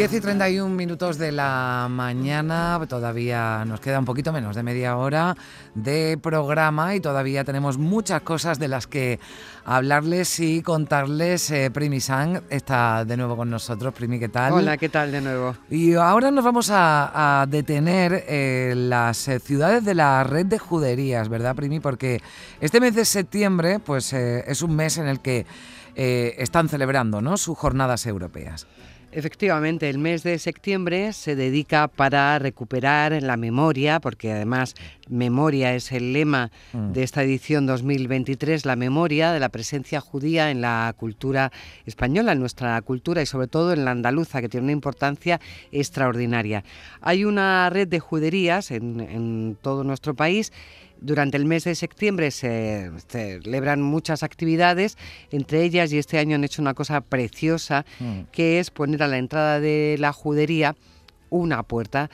10 y 31 minutos de la mañana, todavía nos queda un poquito menos de media hora de programa y todavía tenemos muchas cosas de las que hablarles y contarles. Eh, Primi Sang está de nuevo con nosotros. Primi, ¿qué tal? Hola, ¿qué tal de nuevo? Y ahora nos vamos a, detener en las eh, ciudades de la red de juderías, ¿verdad, Primi? Porque este mes de septiembre pues, eh, es un mes en el que están celebrando ¿no? sus jornadas europeas. Efectivamente, el mes de septiembre se dedica para recuperar la memoria, porque además memoria es el lema mm. de esta edición 2023, la memoria de la presencia judía en la cultura española, en nuestra cultura y sobre todo en la andaluza, que tiene una importancia extraordinaria. Hay una red de juderías en, en todo nuestro país durante el mes de septiembre se celebran muchas actividades, entre ellas, y este año han hecho una cosa preciosa, mm. que es poner a la entrada de la judería una puerta.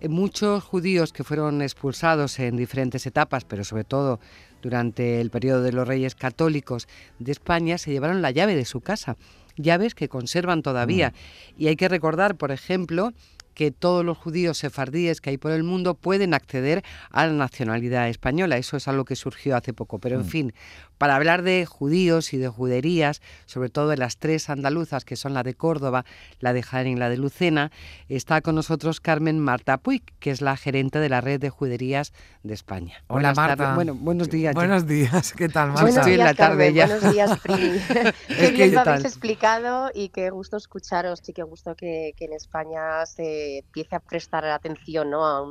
Eh, muchos judíos que fueron expulsados en diferentes etapas, pero sobre todo durante el periodo de los reyes católicos de España, se llevaron la llave de su casa, llaves que conservan todavía. Mm. Y hay que recordar, por ejemplo, que todos los judíos sefardíes que hay por el mundo pueden acceder a la nacionalidad española. Eso es algo que surgió hace poco. Pero en mm. fin, para hablar de judíos y de juderías, sobre todo de las tres andaluzas, que son la de Córdoba, la de Jaén y la de Lucena, está con nosotros Carmen Marta Puig, que es la gerente de la red de juderías de España. Hola, Marta. Bueno, buenos días. Buenos días, ¿qué tal, Marta? Buenos días, la tarde ya. Buenos días, Primi. qué bien lo habéis explicado y qué gusto escucharos y qué gusto que en España se empiece a prestar atención a,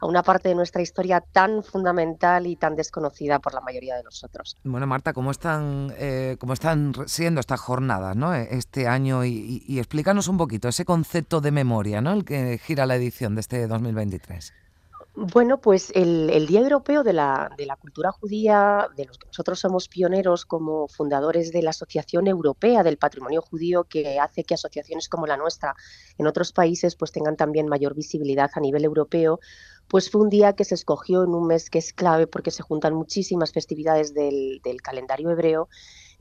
una parte de nuestra historia tan fundamental y tan desconocida por la mayoría de nosotros. Bueno, Marta, ¿cómo están, eh, cómo están siendo estas jornadas ¿no? E, este año? Y, y, explícanos un poquito ese concepto de memoria, ¿no? el que gira la edición de este 2023. Bueno, pues el, Día Europeo de la, de la, Cultura Judía, de los que nosotros somos pioneros como fundadores de la Asociación Europea del Patrimonio Judío, que hace que asociaciones como la nuestra en otros países pues tengan también mayor visibilidad a nivel europeo, pues fue un día que se escogió en un mes que es clave porque se juntan muchísimas festividades del, del calendario hebreo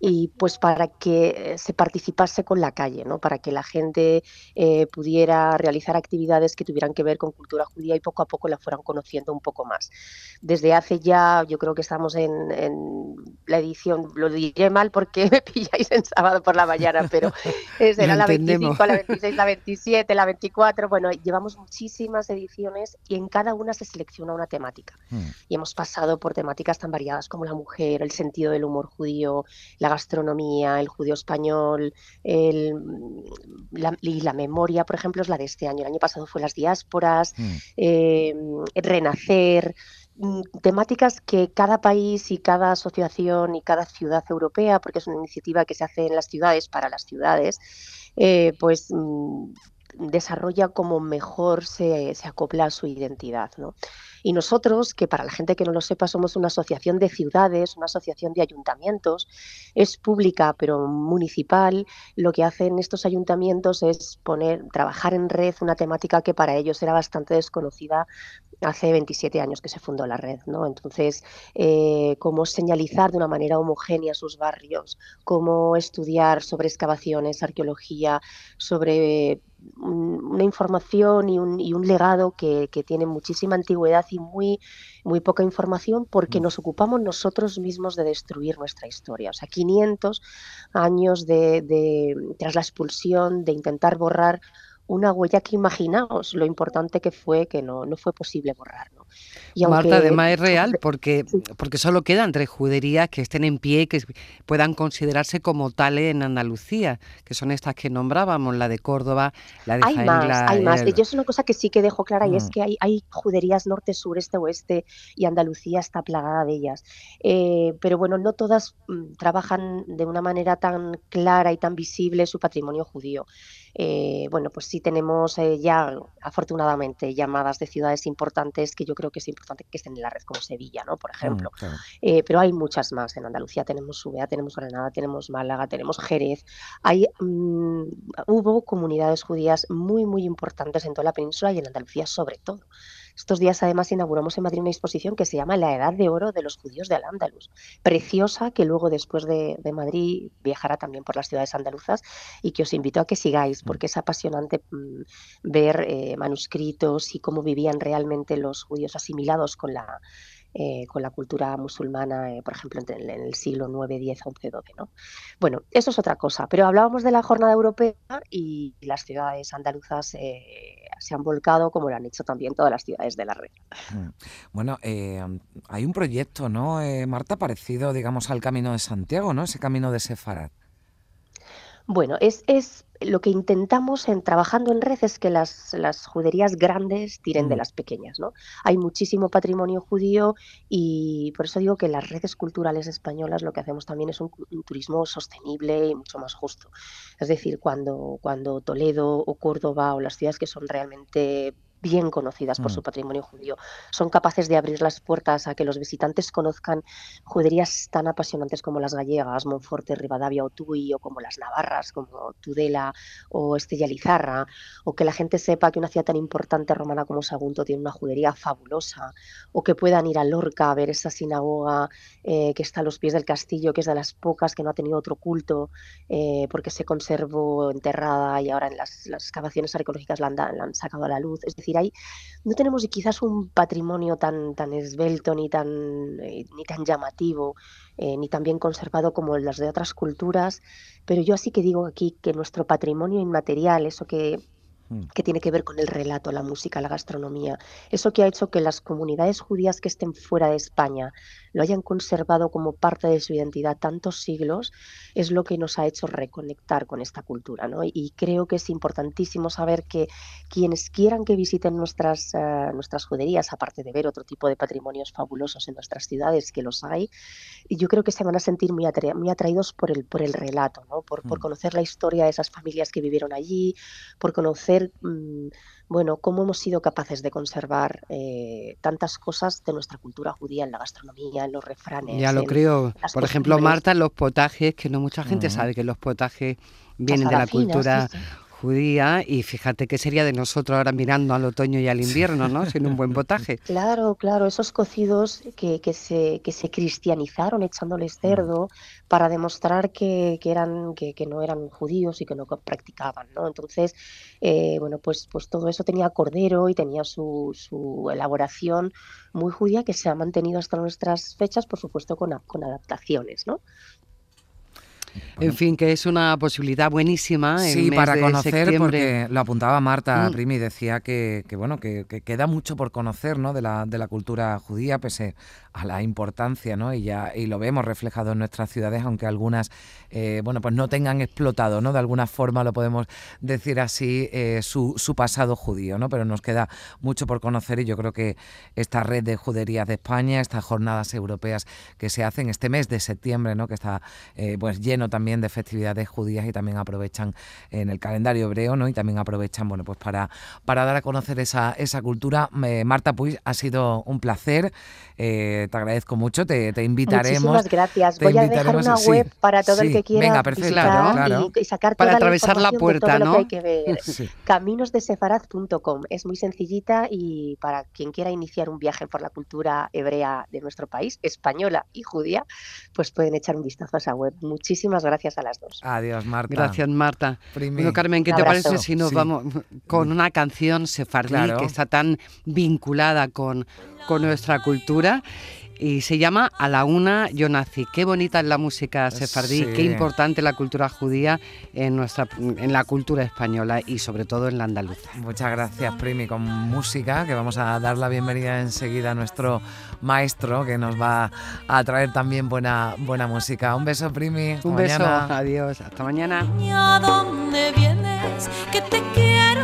y pues para que se participase con la calle, ¿no? para que la gente eh, pudiera realizar actividades que tuvieran que ver con cultura judía y poco a poco la fueran conociendo un poco más. Desde hace ya, yo creo que estamos en, la edición, lo diré mal porque me pilláis en sábado por la mañana, pero será la 25, la 26, la 27, la 24, bueno, llevamos muchísimas ediciones y en cada una se selecciona una temática. Hmm. Y hemos pasado por temáticas tan variadas como la mujer, el sentido del humor judío, la gastronomía, el judío español, el, la, y la memoria, por ejemplo, es la de este año. El año pasado fue las diásporas, mm. eh, renacer mm, temáticas que cada país y cada asociación y cada ciudad europea, porque es una iniciativa que se hace en las ciudades para las ciudades, eh, pues mm, desarrolla como mejor se, se acopla a su identidad. ¿no? Y nosotros, que para la gente que no lo sepa, somos una asociación de ciudades, una asociación de ayuntamientos, es pública pero municipal, lo que hacen estos ayuntamientos es poner, trabajar en red una temática que para ellos era bastante desconocida hace 27 años que se fundó la red, ¿no? Entonces, eh, cómo señalizar de una manera homogénea sus barrios, cómo estudiar sobre excavaciones, arqueología, sobre una información y un, y un legado que, que, tiene muchísima antigüedad y muy, muy poca información porque mm. nos ocupamos nosotros mismos de destruir nuestra historia. O sea, 500 años de, de, tras la expulsión, de intentar borrar una huella que imaginaos lo importante que fue que no, no fue posible borrar. Y Marta, además es real porque, porque solo quedan tres juderías que estén en pie y que puedan considerarse como tales en Andalucía, que son estas que nombrábamos, la de Córdoba, la de Hay más, hay más. Yo es una cosa que sí que dejo clara y es mm. que hay, hay juderías norte, sur, este, oeste y Andalucía está plagada de ellas. Eh, pero bueno, no todas mm, trabajan de una manera tan clara y tan visible su patrimonio judío. Eh, bueno, pues sí tenemos eh, ya, afortunadamente, llamadas de ciudades importantes que yo creo que es importante que estén en la red, como Sevilla, ¿no? Por mm, ejemplo. Eh, pero hay muchas más. En Andalucía tenemos Ubea, tenemos Granada, tenemos Málaga, tenemos Jerez. Hay, mm, hubo comunidades judías muy, muy importantes en toda la península y en Andalucía sobre todo. Estos días además inauguramos en Madrid una exposición que se llama La Edad de Oro de los Judíos de Al-Ándalus, preciosa que luego después de, Madrid viajará también por las ciudades andaluzas y que os invito a que sigáis mm. porque es apasionante mm, ver eh, manuscritos y cómo vivían realmente los judíos asimilados con la eh, con la cultura musulmana, eh, por ejemplo, en, el siglo IX, X, XI, XII. ¿no? Bueno, eso es otra cosa, pero hablábamos de la jornada europea y las ciudades andaluzas eh, se han volcado como lo han hecho también todas las ciudades de la red. Mm. Bueno, hay un proyecto, ¿no, Marta, parecido, digamos, al Camino de Santiago, ¿no? Ese Camino de Sefarad. Bueno, es, es lo que intentamos en trabajando en red es que las, las juderías grandes tiren de mm. las pequeñas, ¿no? Hay muchísimo patrimonio judío y por eso digo que las redes culturales españolas lo que hacemos también es un, turismo sostenible y mucho más justo. Es decir, cuando, cuando Toledo o Córdoba o las ciudades que son realmente bien conocidas por su mm. patrimonio judío, son capaces de abrir las puertas a que los visitantes conozcan juderías tan apasionantes como las gallegas, Monforte, Rivadavia o Tui, o como las navarras, como Tudela o Estella Lizarra, o que la gente sepa que una ciudad tan importante romana como Sagunto tiene una judería fabulosa, o que puedan ir a Lorca a ver esa sinagoga eh, que está a los pies del castillo, que es de las pocas que no ha tenido otro culto, eh, porque se conservó enterrada y ahora en las, excavaciones arqueológicas la la han sacado a la luz. Es decir, no tenemos quizás un patrimonio tan, tan esbelto ni tan, eh, ni tan llamativo, eh, ni tan bien conservado como las de otras culturas, pero yo así que digo aquí que nuestro patrimonio inmaterial, eso que. Que tiene que ver con el relato, la música, la gastronomía. Eso que ha hecho que las comunidades judías que estén fuera de España lo hayan conservado como parte de su identidad tantos siglos, es lo que nos ha hecho reconectar con esta cultura. ¿no? Y creo que es importantísimo saber que quienes quieran que visiten nuestras, eh, nuestras juderías, aparte de ver otro tipo de patrimonios fabulosos en nuestras ciudades, que los hay, yo creo que se van a sentir muy, muy atraídos por el, por el relato, ¿no? por, por mm. conocer la historia de esas familias que vivieron allí, por conocer Mm, bueno, cómo hemos sido capaces de conservar eh, tantas cosas de nuestra cultura judía en la gastronomía, en los refranes. Ya lo creo. Por ejemplo, Marta, los potajes, que no mucha gente sabe que los potajes vienen de la cultura judía y fíjate qué sería de nosotros ahora mirando al otoño y al invierno, ¿no? Sin un buen potaje. Claro, claro, esos cocidos que, que, se, que se cristianizaron echándoles mm. cerdo para demostrar que, que eran, que, que, no eran judíos y que no practicaban, ¿no? Entonces, eh, bueno, pues, pues todo eso tenía cordero y tenía su, su elaboración muy judía que se ha mantenido hasta nuestras fechas, por supuesto, con, con adaptaciones, ¿no? En fin, que es una posibilidad buenísima. sí, para conocer, porque lo apuntaba Marta mm. Primi, decía que, bueno, que, queda mucho por conocer ¿no? de, la, de la cultura judía, pese a la importancia, ¿no? Y ya y lo vemos reflejado en nuestras ciudades, aunque algunas, eh, bueno, pues no tengan explotado, ¿no? De alguna forma lo podemos decir así, eh, su, su, pasado judío, ¿no? Pero nos queda mucho por conocer y yo creo que esta red de juderías de España, estas jornadas europeas que se hacen este mes de septiembre, ¿no? Que está eh, pues lleno también de festividades judías y también aprovechan en el calendario hebreo, ¿no? Y también aprovechan, bueno, pues para, para dar a conocer esa, esa cultura. Marta Puig, ha sido un placer te agradezco mucho, te, invitaremos. Muchísimas gracias. Voy a dejar una web para todo el que quiera visitar Y, sacar para atravesar la, puerta, ¿no? que hay que ver. Caminosdesefarad.com es muy sencillita y para quien quiera iniciar un viaje por la cultura hebrea de nuestro país, española y judía, pues pueden echar un vistazo a esa web. Muchísimas gracias a las dos. Adiós, Marta. Gracias, Marta. Bueno, Carmen, ¿qué te parece si nos vamos con una canción sefardí que está tan vinculada con, con nuestra cultura? Y se llama A la una yo nací. Qué bonita es la música sefardí, qué importante la cultura judía en nuestra en la cultura española y sobre todo en la andaluza. Muchas gracias, Primi, con música, que vamos a dar la bienvenida enseguida a nuestro maestro que nos va a traer también buena buena música. Un beso, Primi. Un beso. Adiós. Hasta mañana. ¿Dónde vienes? Que te quiero